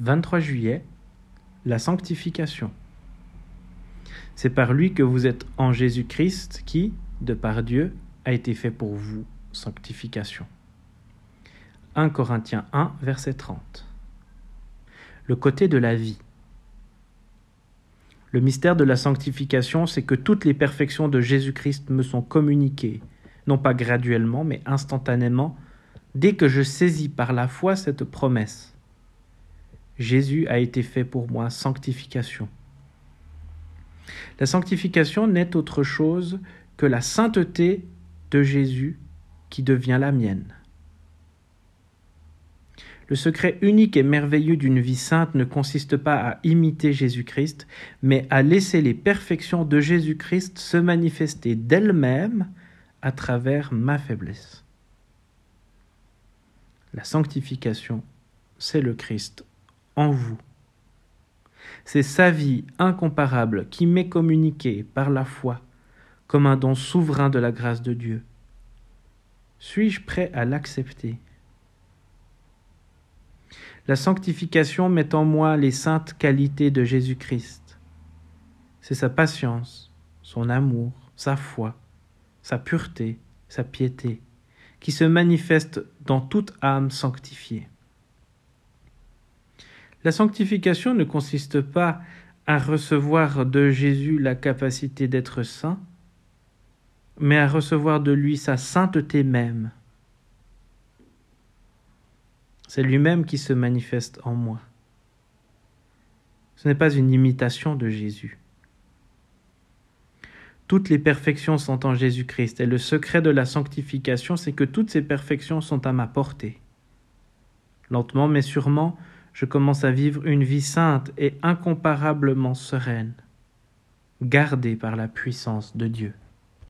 23 juillet, la sanctification. C'est par lui que vous êtes en Jésus-Christ qui, de par Dieu, a été fait pour vous sanctification. 1 Corinthiens 1, verset 30. Le côté de la vie. Le mystère de la sanctification, c'est que toutes les perfections de Jésus-Christ me sont communiquées, non pas graduellement, mais instantanément, dès que je saisis par la foi cette promesse. Jésus a été fait pour moi sanctification. La sanctification n'est autre chose que la sainteté de Jésus qui devient la mienne. Le secret unique et merveilleux d'une vie sainte ne consiste pas à imiter Jésus-Christ, mais à laisser les perfections de Jésus-Christ se manifester d'elles-mêmes à travers ma faiblesse. La sanctification, c'est le Christ en vous. C'est sa vie incomparable qui m'est communiquée par la foi comme un don souverain de la grâce de Dieu. Suis-je prêt à l'accepter? La sanctification met en moi les saintes qualités de Jésus-Christ. C'est sa patience, son amour, sa foi, sa pureté, sa piété, qui se manifestent dans toute âme sanctifiée. La sanctification ne consiste pas à recevoir de Jésus la capacité d'être saint, mais à recevoir de lui sa sainteté même. C'est lui-même qui se manifeste en moi. Ce n'est pas une imitation de Jésus. Toutes les perfections sont en Jésus-Christ, et le secret de la sanctification, c'est que toutes ces perfections sont à ma portée. Lentement mais sûrement, je commence à vivre une vie sainte et incomparablement sereine, gardée par la puissance de Dieu.